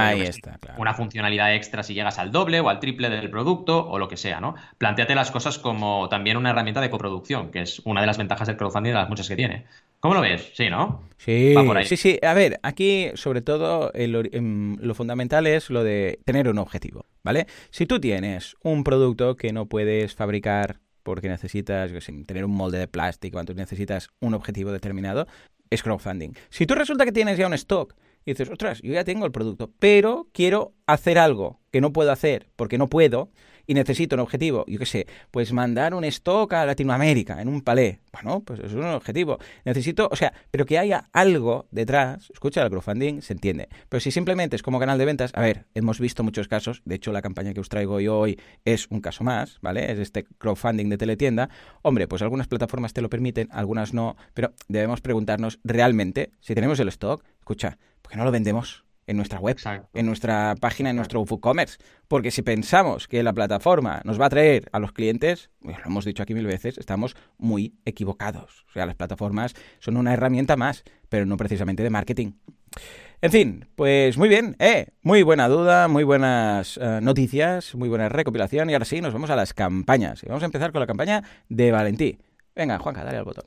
Speaker 1: una funcionalidad extra si llegas al doble o al triple del producto o lo que sea, ¿no? Plantéate las cosas como también una herramienta de coproducción, que es una de las ventajas del crowdfunding de las muchas que tiene. ¿Cómo lo ves? Sí, ¿no?
Speaker 2: Sí, sí, sí. A ver, aquí sobre todo em, lo fundamental es lo de tener un objetivo, ¿vale? Si tú tienes un producto que no puedes fabricar porque necesitas tener un molde de plástico, entonces necesitas un objetivo determinado, es crowdfunding. Si tú resulta que tienes ya un stock y dices, ostras, yo ya tengo el producto, pero quiero hacer algo que no puedo hacer porque no puedo, y necesito un objetivo, yo qué sé, pues mandar un stock a Latinoamérica en un palé. Bueno, pues es un objetivo. Necesito, o sea, pero que haya algo detrás. Escucha, el crowdfunding se entiende. Pero si simplemente es como canal de ventas, a ver, hemos visto muchos casos. De hecho, la campaña que os traigo yo hoy es un caso más, ¿vale? Es este crowdfunding de teletienda. Hombre, pues algunas plataformas te lo permiten, algunas no. Pero debemos preguntarnos realmente si tenemos el stock. Escucha, ¿por qué no lo vendemos? En nuestra web, en nuestra página, en nuestro WooCommerce. Porque si pensamos que la plataforma nos va a traer a los clientes, pues lo hemos dicho aquí mil veces, estamos muy equivocados. O sea, las plataformas son una herramienta más, pero no precisamente de marketing. En fin, pues muy bien, eh, muy buena duda, muy buenas eh, noticias, muy buena recopilación y ahora sí, nos vamos a las campañas. Y vamos a empezar con la campaña de Valentí. Venga, Juanca, dale al botón.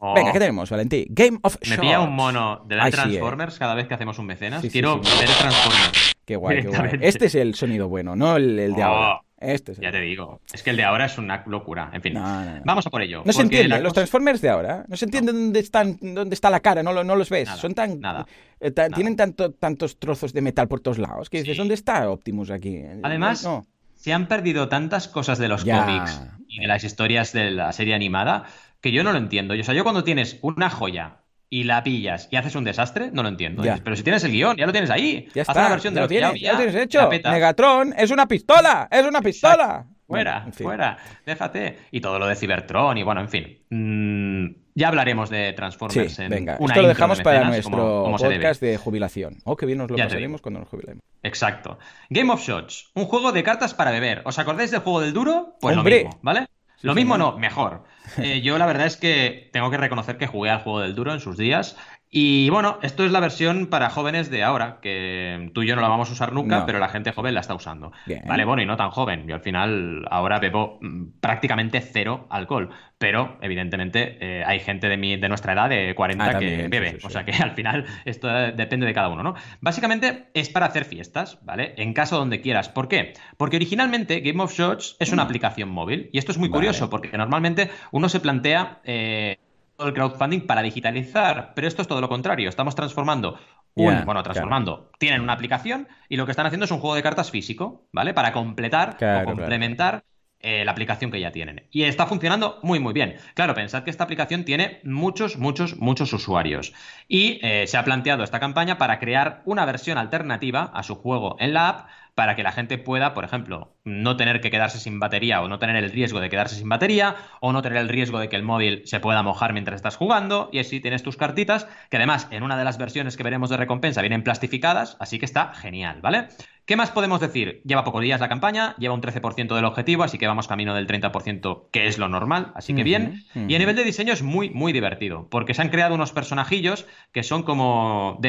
Speaker 2: Venga, ¿qué oh. tenemos, Valentí? Game of
Speaker 1: Me pilla un mono de la Transformers cada vez que hacemos un mecenas. Quiero ver Transformers.
Speaker 2: Qué guay, qué guay. Este es el sonido bueno, no el, de ahora. Oh, este
Speaker 1: ya te digo. Es que el de ahora es una locura. En fin, vamos a por ello.
Speaker 2: No se entiende. Los Transformers de ahora. No se entiende dónde, están, dónde está la cara. No, no los ves. Son tan. Nada. Eh, tienen tanto, tantos trozos de metal por todos lados. Que dices, ¿dónde está Optimus aquí?
Speaker 1: Además, se han perdido tantas cosas de los cómics y de las historias de la serie animada que yo no lo entiendo. O sea, yo cuando tienes una joya y la pillas y haces un desastre, no lo entiendo. pero si tienes el guion, ya lo tienes ahí.
Speaker 2: Ya está, versión de lo, tienes, ya, lo tienes hecho. Megatron es una pistola, es una pistola.
Speaker 1: Fuera, fuera, déjate. Y todo lo de Cybertron y bueno, en fin. Mm, ya hablaremos de Transformers en
Speaker 2: venga. Esto lo dejamos para nuestro podcast de jubilación. Oh, qué bien nos lo pasaremos cuando nos jubilemos.
Speaker 1: Exacto. Game of Shots, un juego de cartas para beber. ¿Os acordáis del juego del duro? Pues lo mismo, ¿vale? Lo mismo no, mejor. Eh, yo la verdad es que tengo que reconocer que jugué al juego del duro en sus días y bueno, esto es la versión para jóvenes de ahora, que tú y yo no la vamos a usar nunca, pero la gente joven la está usando. Vale, bueno, y no tan joven. Yo al final ahora bebo mm, prácticamente cero alcohol, pero evidentemente eh, hay gente de, mi, de nuestra edad, de 40, ah, que bebe. O sea que al final esto depende de cada uno, ¿no? Básicamente es para hacer fiestas, ¿vale? En caso donde quieras. ¿Por qué? Porque originalmente Game of Shots es una mm. aplicación móvil. Y esto es muy curioso, porque normalmente uno se plantea... Eh, el crowdfunding para digitalizar, pero esto es todo lo contrario. Estamos transformando un, bueno, transformando. Tienen una aplicación y lo que están haciendo es un juego de cartas físico, ¿vale? Para completar o complementar eh, la aplicación que ya tienen. Y está funcionando muy, muy bien. Claro, pensad que esta aplicación tiene muchos, muchos, muchos usuarios. Y eh, se ha planteado esta campaña para crear una versión alternativa a su juego en la app para que la gente pueda, por ejemplo, no tener que quedarse sin batería o no tener el riesgo de quedarse sin batería o no tener el riesgo de que el móvil se pueda mojar mientras estás jugando y así tienes tus cartitas que además en una de las versiones que veremos de recompensa vienen plastificadas, así que está genial, ¿vale? ¿Qué más podemos decir? Lleva pocos días la campaña, lleva un 13% del objetivo, así que vamos camino del 30%, que es lo normal, así que bien. Y a nivel de diseño es muy, muy divertido, porque se han creado unos personajillos que son como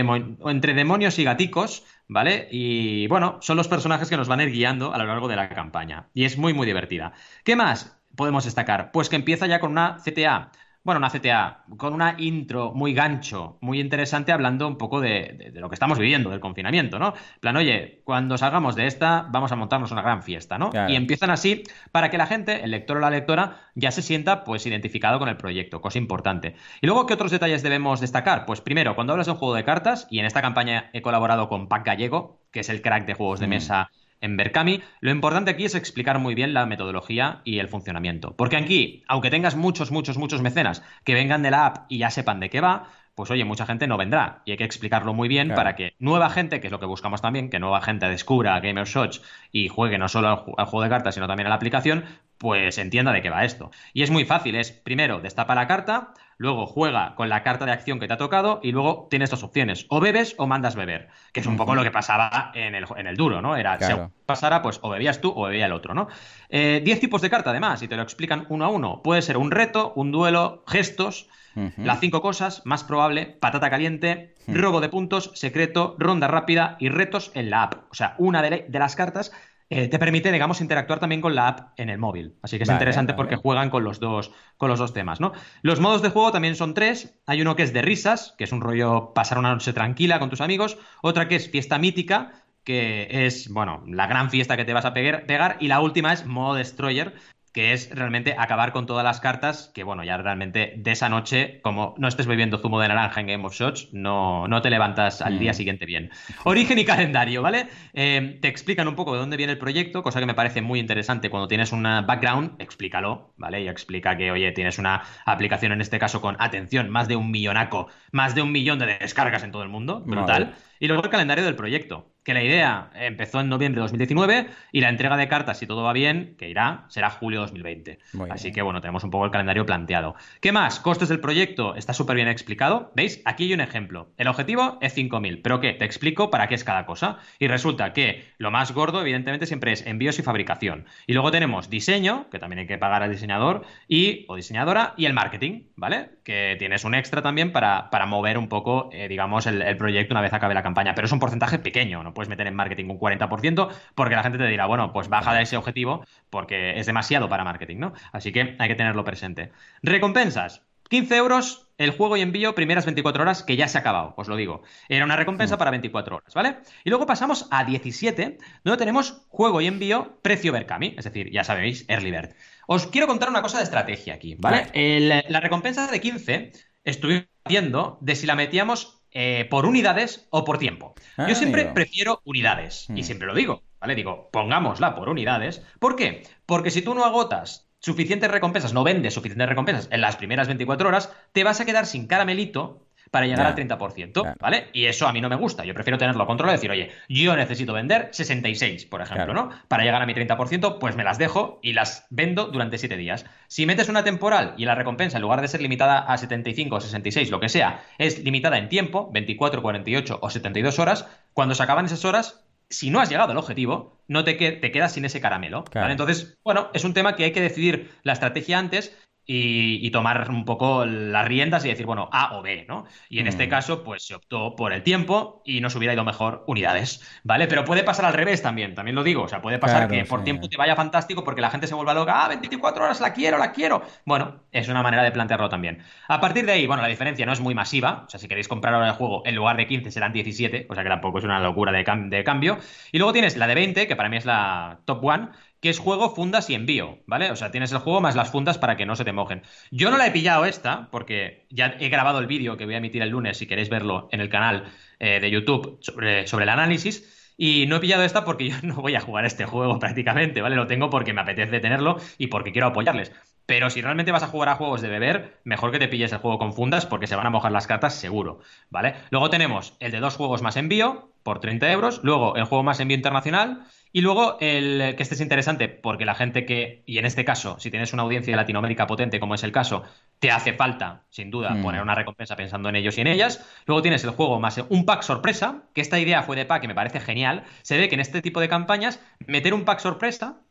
Speaker 1: entre demonios y gaticos, ¿vale? Y bueno, son los personajes que nos van a ir guiando a lo largo de la campaña. Y es muy, muy divertida. ¿Qué más podemos destacar? Pues que empieza ya con una CTA bueno, una CTA con una intro muy gancho, muy interesante, hablando un poco de, lo que estamos viviendo, del confinamiento, ¿no? plan, oye, cuando salgamos de esta, vamos a montarnos una gran fiesta, ¿no? Y empiezan así para que la gente, el lector o la lectora, ya se sienta, pues, identificado con el proyecto, cosa importante. Y luego, ¿qué otros detalles debemos destacar? Pues primero, cuando hablas de un juego de cartas, y en esta campaña he colaborado con Pac Gallego, que es el crack de juegos de mm. mesa en Berkami, lo importante aquí es explicar muy bien la metodología y el funcionamiento. Porque aquí, aunque tengas muchos, muchos, muchos mecenas que vengan de la app y ya sepan de qué va, pues oye, mucha gente no vendrá. Y hay que explicarlo muy bien para que nueva gente, que es lo que buscamos también, que nueva gente descubra Gamer Shots y juegue no solo al, juego de cartas, sino también a la aplicación, pues entienda de qué va esto. Y es muy fácil, es primero destapa la carta, luego juega con la carta de acción que te ha tocado y luego tienes dos opciones, o bebes o mandas beber, que es un poco lo que pasaba en el, en el duro, ¿no? Era, si pasara, pues o bebías tú o bebía el otro, ¿no? Eh, diez tipos de carta además, y te lo explican uno a uno. Puede ser un reto, un duelo, gestos, las cinco cosas, más probable, patata caliente, robo de puntos, secreto, ronda rápida y retos en la app. O sea, una de las cartas eh, te permite, digamos, interactuar también con la app en el móvil. Así que es interesante porque juegan con los, dos, con los dos temas, ¿no? Los modos de juego también son tres. Hay uno que es de risas, que es un rollo pasar una noche tranquila con tus amigos. Otra que es fiesta mítica, que es, bueno, la gran fiesta que te vas a pegar. Y la última es modo destroyer, que es realmente acabar con todas las cartas, que bueno, ya realmente de esa noche, como no estés bebiendo zumo de naranja en Game of Shots, no, no te levantas al día mm. siguiente bien. Origen y calendario, ¿vale? Eh, te explican un poco de dónde viene el proyecto, cosa que me parece muy interesante cuando tienes un background, explícalo, ¿vale? Y explica que, oye, tienes una aplicación en este caso con, atención, más de un millonaco, más de un millón de descargas en todo el mundo, brutal. Y luego el calendario del proyecto, que la idea empezó en noviembre de 2019 y la entrega de cartas, si todo va bien, que irá, será julio de 2020. Así que bueno, tenemos un poco el calendario planteado. ¿Qué más? Costes del proyecto, está súper bien explicado. ¿Veis? Aquí hay un ejemplo. El objetivo es 5.000, pero ¿qué? Te explico para qué es cada cosa. Y resulta que lo más gordo, evidentemente, siempre es envíos y fabricación. Y luego tenemos diseño, que también hay que pagar al diseñador y o diseñadora, y el marketing, ¿vale? Que tienes un extra también para, para mover un poco, eh, digamos, el, el proyecto una vez acabe la campaña. Pero es un porcentaje pequeño, no puedes meter en marketing un 40%, porque la gente te dirá, bueno, pues baja de ese objetivo porque es demasiado para marketing, ¿no? Así que hay que tenerlo presente. Recompensas. 15 euros el juego y envío primeras 24 horas, que ya se ha acabado, os lo digo. Era una recompensa para 24 horas, ¿vale? Y luego pasamos a 17, donde tenemos juego y envío precio Berkami, es decir, ya sabéis, Early Bird. Os quiero contar una cosa de estrategia aquí, ¿vale? El, la recompensa de 15 estuvimos viendo de si la metíamos eh, por unidades o por tiempo.
Speaker 2: Ah,
Speaker 1: Yo siempre
Speaker 2: amigo.
Speaker 1: prefiero unidades, y
Speaker 2: Mm.
Speaker 1: siempre lo digo, ¿vale? Digo, pongámosla por unidades. ¿Por qué? Porque si tú no agotas suficientes recompensas, no vendes suficientes recompensas en las primeras 24 horas, te vas a quedar sin caramelito para llegar al 30%,
Speaker 2: Claro.
Speaker 1: ¿vale? Y eso a mí no me gusta. Yo prefiero tenerlo controlado y decir, oye, yo necesito vender 66, por ejemplo,
Speaker 2: Claro.
Speaker 1: ¿no? Para llegar a mi 30%, pues me las dejo y las vendo durante 7 días. Si metes una temporal y la recompensa, en lugar de ser limitada a 75 o 66, lo que sea, es limitada en tiempo, 24, 48 o 72 horas, cuando se acaban esas horas, si no has llegado al objetivo, no te, que- te quedas sin ese caramelo. Entonces, bueno, es un tema que hay que decidir la estrategia antes y, y tomar un poco las riendas y decir, bueno, A o B, ¿no? Y en este
Speaker 2: Mm.
Speaker 1: caso, pues se optó por el tiempo y nos hubiera ido mejor unidades, ¿vale? Pero puede pasar al revés también, también lo digo. O sea, puede pasar
Speaker 2: Claro,
Speaker 1: que por tiempo te vaya fantástico porque la gente se vuelva loca, ah, 24 horas la quiero, la quiero. Bueno, es una manera de plantearlo también. A partir de ahí, bueno, la diferencia no es muy masiva. O sea, si queréis comprar ahora el juego, en lugar de 15 serán 17, o sea que tampoco es una locura de, cam- de cambio. Y luego tienes la de 20, que para mí es la top one, que es juego, fundas y envío, ¿vale? O sea, tienes el juego más las fundas para que no se te mojen. Yo no la he pillado esta, porque ya he grabado el vídeo que voy a emitir el lunes, si queréis verlo en el canal eh, de YouTube sobre, sobre el análisis. Y no he pillado esta porque [LAUGHS] yo no voy a jugar este juego prácticamente, ¿vale? Lo tengo porque me apetece tenerlo y porque quiero apoyarles. Pero si realmente vas a jugar a juegos de beber, mejor que te pilles el juego con fundas porque se van a mojar las cartas seguro, ¿vale? Luego tenemos el de dos juegos más envío por 30 euros, luego el juego más envío internacional y luego el que este es interesante porque la gente que, y en este caso, si tienes una audiencia de Latinoamérica potente como es el caso, te hace falta, sin duda,
Speaker 2: Mm.
Speaker 1: poner una recompensa pensando en ellos y en ellas. Luego tienes el juego más un pack sorpresa, que esta idea fue de pack y me parece genial. Se ve que en este tipo de campañas meter un pack sorpresa,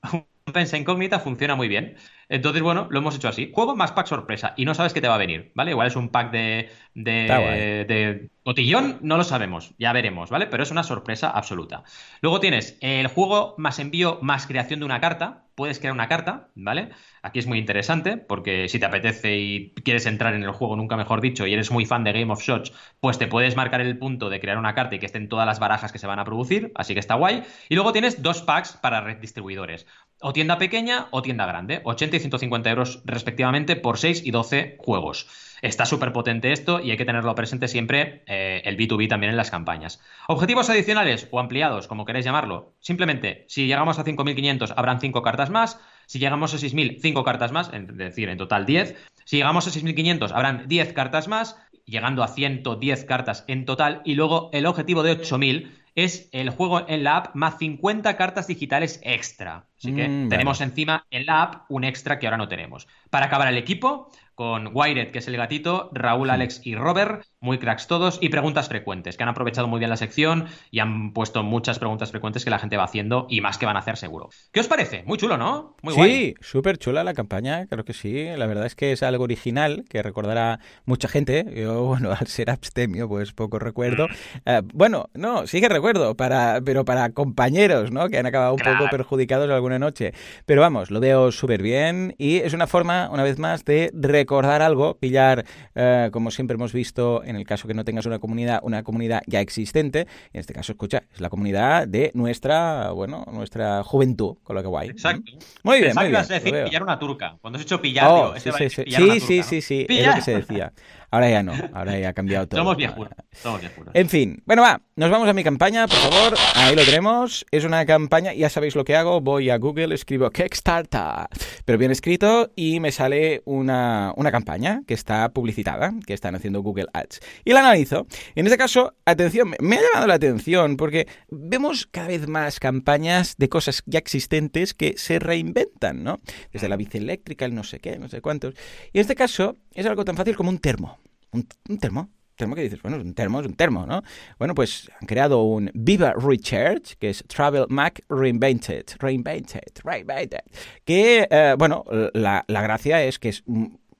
Speaker 1: recompensa incógnita, funciona muy bien. Entonces, bueno, lo hemos hecho así. Juego más pack sorpresa y no sabes qué te va a venir, ¿vale? Igual es un pack de, de, de cotillón, no lo sabemos, ya veremos, ¿vale? Pero es una sorpresa absoluta. Luego tienes el juego más envío más creación de una carta. Puedes crear una carta, ¿vale? Aquí es muy interesante porque si te apetece y quieres entrar en el juego, nunca mejor dicho, y eres muy fan de Game of Shots, pues te puedes marcar el punto de crear una carta y que estén todas las barajas que se van a producir, así que está guay. Y luego tienes dos packs para red distribuidores, o tienda pequeña o tienda grande, 80 y 150 euros respectivamente por 6 y 12 juegos. Está súper potente esto y hay que tenerlo presente siempre eh, el B2B también en las campañas. Objetivos adicionales o ampliados, como queráis llamarlo. Simplemente, si llegamos a 5.500 habrán 5 cartas más. Si llegamos a 6.000, 5 cartas más, es decir, en total 10. Si llegamos a 6.500 habrán 10 cartas más, llegando a 110 cartas en total. Y luego el objetivo de 8.000 es el juego en la app más 50 cartas digitales extra. Así que
Speaker 2: Mm,
Speaker 1: tenemos
Speaker 2: vale.
Speaker 1: encima en la app un extra que ahora no tenemos. Para acabar el equipo, con Wired, que es el gatito, Raúl, Alex y Robert, muy cracks todos, y preguntas frecuentes, que han aprovechado muy bien la sección y han puesto muchas preguntas frecuentes que la gente va haciendo y más que van a hacer seguro. ¿Qué os parece? Muy chulo, ¿no? Muy
Speaker 2: sí,
Speaker 1: guay.
Speaker 2: súper chula la campaña, creo que sí. La verdad es que es algo original que recordará mucha gente. Yo, [LAUGHS] bueno, al ser abstemio, pues poco recuerdo. Eh, bueno, no, sí que recuerdo, para, pero para compañeros, ¿no? Que han acabado un
Speaker 1: Claro.
Speaker 2: poco perjudicados alguna noche. Pero vamos, lo veo súper bien y es una forma, una vez más, de recordar algo, pillar, eh, como siempre hemos visto, en el caso que no tengas una comunidad, una comunidad ya existente. En este caso, escucha, es la comunidad de nuestra, bueno, nuestra juventud, con lo que guay.
Speaker 1: Exacto.
Speaker 2: Muy bien,
Speaker 1: Pensaba
Speaker 2: muy
Speaker 1: que ibas
Speaker 2: bien.
Speaker 1: a decir pillar una turca. Cuando has hecho pillar,
Speaker 2: Oh,
Speaker 1: digo, este
Speaker 2: sí, sí, sí, sí, sí, sí, sí, es lo que se decía. Ahora ya no, ahora ya ha cambiado todo.
Speaker 1: somos viejunos, somos.
Speaker 2: En fin, bueno, va, nos vamos a mi campaña, por favor. Ahí lo tenemos. Es una campaña, ya sabéis lo que hago. Voy a Google, escribo Kickstarter, pero bien escrito, y me sale una, una campaña que está publicitada, que están haciendo Google Ads. Y la analizo. En este caso, atención, me ha llamado la atención porque vemos cada vez más campañas de cosas ya existentes que se reinventan, ¿no? Desde la bici eléctrica, el no sé qué, no sé cuántos. Y en este caso es algo tan fácil como un termo. Un, termo termo que dices, bueno, un termo es un termo, ¿no? Bueno, pues han creado un Viva Recharge, que es Travel Mac Reinvented, Reinvented, Reinvented, que, eh, bueno, la, la, gracia es que es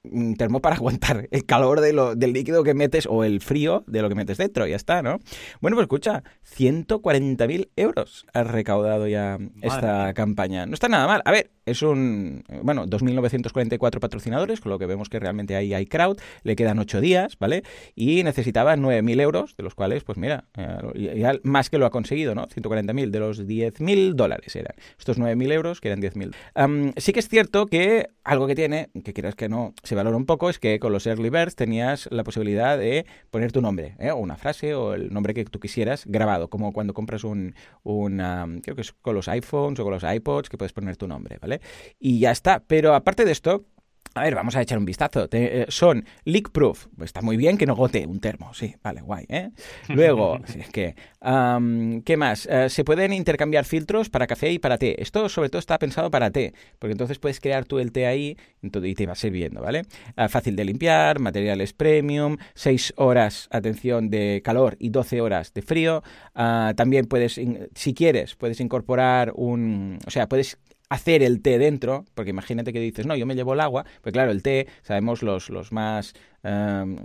Speaker 2: un termo para [LAUGHS] aguantar el calor de lo, del líquido que metes o el frío de lo que metes dentro, ya está, ¿no? Bueno, pues escucha, 140.000 euros ha recaudado ya esta campaña. No está nada mal. A ver, es un, bueno, 2.944 patrocinadores, con lo que vemos que realmente ahí hay crowd, le quedan 8 días, ¿vale? Y necesitaba 9.000 euros, de los cuales, pues mira, eh, ya más que lo ha conseguido, ¿no? 140.000 de los 10.000 dólares eran. Estos 9.000 euros, que eran 10.000. Um, sí que es cierto que algo que tiene, que quieras que no, se valora un poco, es que con los early birds tenías la posibilidad de poner tu nombre, ¿eh? o una frase, o el nombre que tú quisieras grabado, como cuando compras un, creo que es con los iPhones o con los iPods, que puedes poner tu nombre, ¿vale? Y ya está. Pero aparte de esto, a ver, vamos a echar un vistazo. Eh, son leak proof. Está muy bien que no gote un termo, sí, vale, guay, ¿eh? Luego, [LAUGHS] es que, ¿qué más? Eh, se pueden intercambiar filtros para café y para té. Esto sobre todo está pensado para té, porque entonces puedes crear tú el té ahí y te va sirviendo, ¿vale? Ah, fácil de limpiar, materiales premium, 6 horas, atención, de calor y 12 horas de frío. Ah, también puedes, si quieres, puedes incorporar un, o sea, puedes hacer el té dentro, porque imagínate que dices, no, yo me llevo el agua, pues claro, el té, sabemos los, los más Em,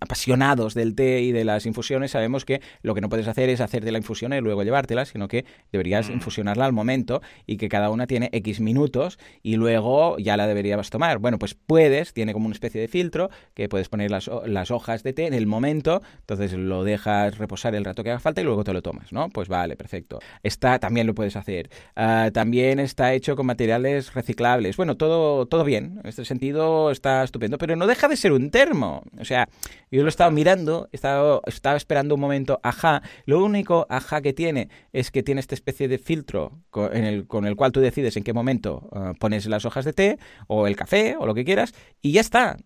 Speaker 2: apasionados del té y de las infusiones, sabemos que lo que no puedes hacer es hacerte la infusión y luego llevártela, sino que deberías mm. infusionarla al momento y que cada una tiene X minutos y luego ya la deberías tomar. Bueno, pues puedes, tiene como una especie de filtro que puedes poner las, las hojas de té en el momento, entonces lo dejas reposar el rato que haga falta y luego te lo tomas, ¿no? Pues vale, perfecto. Está, también lo puedes hacer. Ah, también está hecho con materiales reciclables. Bueno, todo, todo bien. En este sentido está estupendo, pero no deja de ser un termo. O sea, yo lo he estado mirando, estaba, esperando un momento, ajá. Lo único ajá que tiene es que tiene esta especie de filtro con, el, con el cual tú decides en qué momento uh, pones las hojas de té o el café o lo que quieras y ya está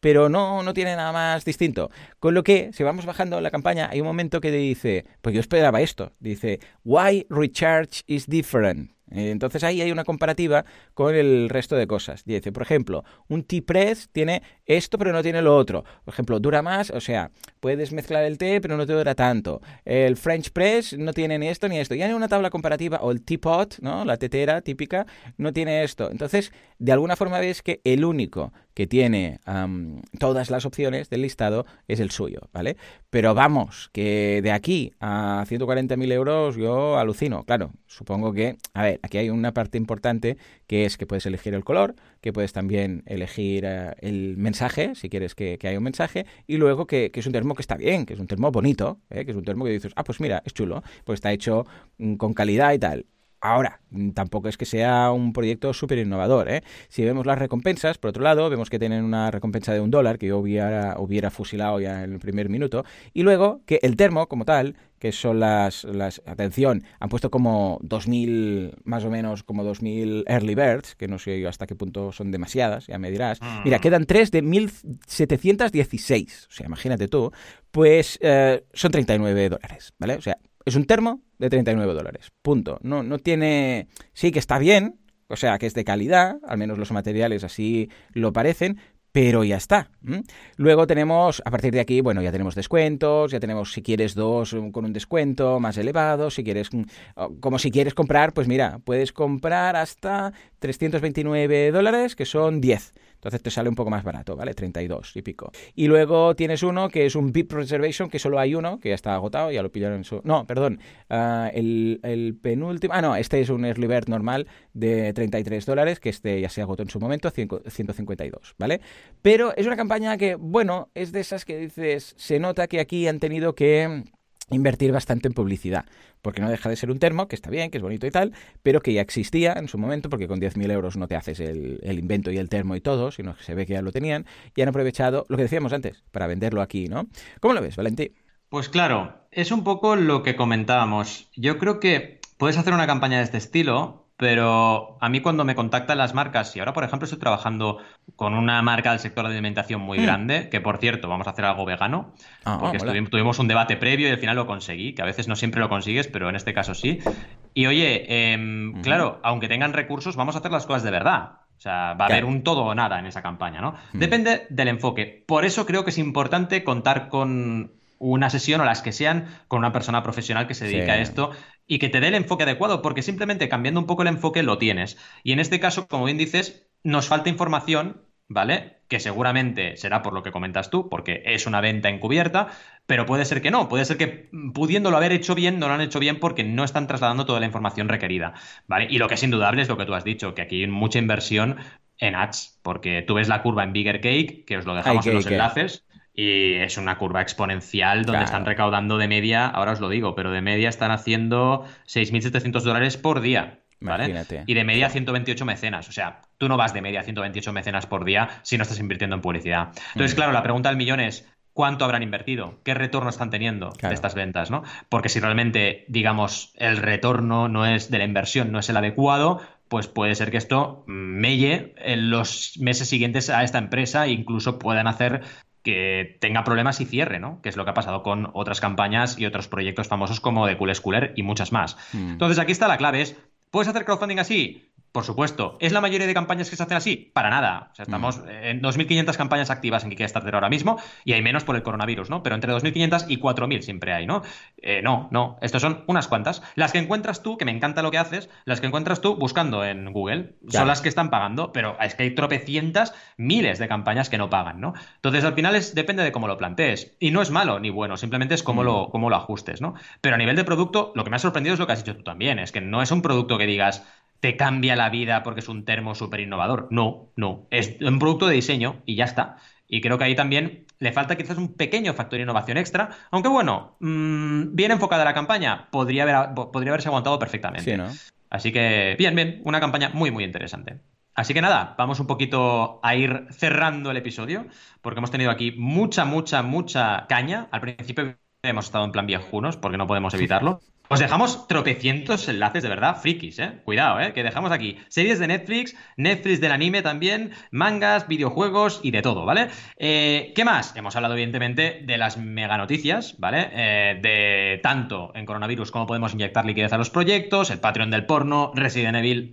Speaker 2: pero no, no tiene nada más distinto. Con lo que, si vamos bajando la campaña, hay un momento que dice, pues yo esperaba esto, dice, why recharge is different. Entonces ahí hay una comparativa con el resto de cosas. Dice, por ejemplo, un T-Press tiene esto pero no tiene lo otro. Por ejemplo, dura más, o sea, puedes mezclar el té pero no te dura tanto. El French Press no tiene ni esto ni esto. Ya en una tabla comparativa, o el Teapot, ¿no? la tetera típica, no tiene esto. Entonces, de alguna forma ves que el único que tiene todas las opciones del listado es el suyo, ¿vale? Pero vamos, que de aquí a 140.000 euros yo alucino. Claro, supongo que, a ver, aquí hay una parte importante que es que puedes elegir el color, que puedes también elegir eh, el mensaje, si quieres que, haya un mensaje, y luego que, es un termo que está bien, que es un termo bonito, ¿eh? que es un termo que dices, ah, pues mira, es chulo, pues está hecho mm, con calidad y tal. Ahora, mm, tampoco es que sea un proyecto súper innovador. ¿eh? Si vemos las recompensas, por otro lado, vemos que tienen una recompensa de un dólar, que yo hubiera, hubiera fusilado ya en el primer minuto, y luego que el termo, como tal, que son las, las atención, han puesto como 2.000, más o menos como 2.000 early birds, que no sé hasta qué punto son demasiadas, ya me dirás. Mm. Mira, quedan 3 de 1.716, o sea, imagínate tú, pues eh, son 39 dólares, ¿vale? O sea, es un termo de 39 dólares. Punto. No, no tiene. Sí que está bien, o sea, que es de calidad, al menos los materiales así lo parecen, pero ya está. Luego tenemos, a partir de aquí, bueno, ya tenemos descuentos, ya tenemos si quieres dos con un descuento más elevado, si quieres, mm, como si quieres comprar, pues mira, puedes comprar hasta 329 dólares, que son 10. Entonces te sale un poco más barato, ¿vale? 32 y pico. Y luego tienes uno que es un VIP Reservation, que solo hay uno, que ya está agotado, ya lo pillaron en su... No, perdón, ah, el, penúltimo... Ah, no, este es un Early Bird normal de 33 dólares, que este ya se agotó en su momento, 152, ¿vale? Pero es una campaña que, bueno, es de esas que dices, se nota que aquí han tenido que invertir bastante en publicidad, porque no deja de ser un termo, que está bien, que es bonito y tal, pero que ya existía en su momento, porque con 10.000 euros no te haces el, el, invento y el termo y todo, sino que se ve que ya lo tenían, y han aprovechado lo que decíamos antes, para venderlo aquí, ¿no? ¿Cómo lo ves, Valentín?
Speaker 1: Pues claro, es un poco lo que comentábamos. Yo creo que puedes hacer una campaña de este estilo, pero a mí cuando me contactan las marcas, y ahora por ejemplo estoy trabajando con una marca del sector de alimentación muy mm. grande, que por cierto vamos a hacer algo vegano, ah, porque tuvimos un debate previo y al final lo conseguí, que a veces no siempre lo consigues, pero en este caso sí. Y oye, em, claro, aunque tengan recursos, vamos a hacer las cosas de verdad. O sea, va a haber un todo o nada en esa campaña, ¿no? Mm. Depende del enfoque. Por eso creo que es importante contar con una sesión o las que sean con una persona profesional que se dedica a esto y que te dé el enfoque adecuado, porque simplemente cambiando un poco el enfoque lo tienes. Y en este caso, como bien dices, nos falta información, ¿vale? Que seguramente será por lo que comentas tú, porque es una venta encubierta, pero puede ser que no, puede ser que pudiéndolo haber hecho bien, no lo han hecho bien porque no están trasladando toda la información requerida, ¿vale? Y lo que es indudable es lo que tú has dicho, que aquí hay mucha inversión en ads, porque tú ves la curva en Bigger Cake, que os lo dejamos en los enlaces. Y es una curva exponencial donde están recaudando de media, ahora os lo digo, pero de media están haciendo 6.700 dólares por día. ¿vale? Y de media 128 mecenas. O sea, tú no vas de media 128 mecenas por día si no estás invirtiendo en publicidad. Entonces, mm. claro, la pregunta del millón es, cuánto habrán invertido, qué retorno están teniendo de estas ventas, ¿no? Porque si realmente, digamos, el retorno no es de la inversión, no es el adecuado, pues puede ser que esto melle en los meses siguientes a esta empresa e incluso puedan hacer que tenga problemas y cierre, ¿no? Que es lo que ha pasado con otras campañas y otros proyectos famosos como de Cool Schooler y muchas más. Hmm. Entonces aquí está la clave, es, ¿puedes hacer crowdfunding así? Por supuesto. ¿Es la mayoría de campañas que se hacen así? Para nada. O sea, estamos mm. en 2.500 campañas activas en Kickstarter ahora mismo y hay menos por el coronavirus, ¿no? Pero entre 2.500 y 4.000 siempre hay, ¿no? Eh, no, no. Estos son unas cuantas. Las que encuentras tú, que me encanta lo que haces, las que encuentras tú buscando en Google, son las que están pagando, pero es que hay tropecientas, miles de campañas que no pagan, ¿no? Entonces, al final es, depende de cómo lo plantees. Y no es malo ni bueno, simplemente es cómo, lo, mm. cómo lo ajustes, ¿no? Pero a nivel de producto, lo que me ha sorprendido es lo que has dicho tú también, es que no es un producto que digas te cambia la vida porque es un termo súper innovador. No, no. Es un producto de diseño y ya está. Y creo que ahí también le falta quizás un pequeño factor de innovación extra, aunque bueno, mm, bien enfocada la campaña, podría, haber, podría haberse aguantado perfectamente. Así que, bien, bien, una campaña muy, muy interesante. Así que nada, vamos un poquito a ir cerrando el episodio, porque hemos tenido aquí mucha, mucha, mucha caña. Al principio hemos estado en plan viejunos, porque no podemos evitarlo. [LAUGHS] Os dejamos tropecientos enlaces de verdad, frikis, ¿eh? Cuidado, ¿eh? Que dejamos aquí series de Netflix, Netflix del anime también, mangas, videojuegos y de todo, ¿vale? Eh, ¿Qué más? Hemos hablado evidentemente de las mega noticias, ¿vale? Eh, de tanto en coronavirus cómo podemos inyectar liquidez a los proyectos, el Patreon del porno, Resident Evil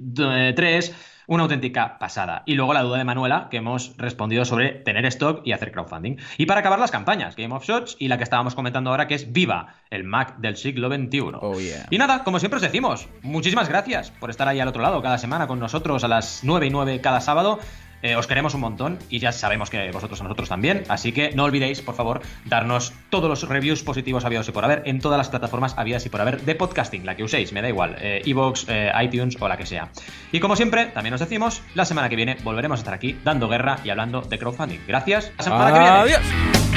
Speaker 1: 3 una auténtica pasada. Y luego la duda de Manuela, que hemos respondido sobre tener stock y hacer crowdfunding. Y para acabar las campañas, Game of Shots y la que estábamos comentando ahora, que es Viva, el Mac del siglo XXI. Y nada, como siempre os decimos, muchísimas gracias por estar ahí al otro lado cada semana con nosotros a las 9 y 9 cada sábado. Eh, os queremos un montón y ya sabemos que vosotros a nosotros también. Así que no olvidéis, por favor, darnos todos los reviews positivos habidos y por haber en todas las plataformas habidas y por haber de podcasting, la que uséis, me da igual, eh, Evox, eh, iTunes o la que sea. Y como siempre, también os decimos, la semana que viene volveremos a estar aquí dando guerra y hablando de crowdfunding. Gracias. La semana que viene. Adiós.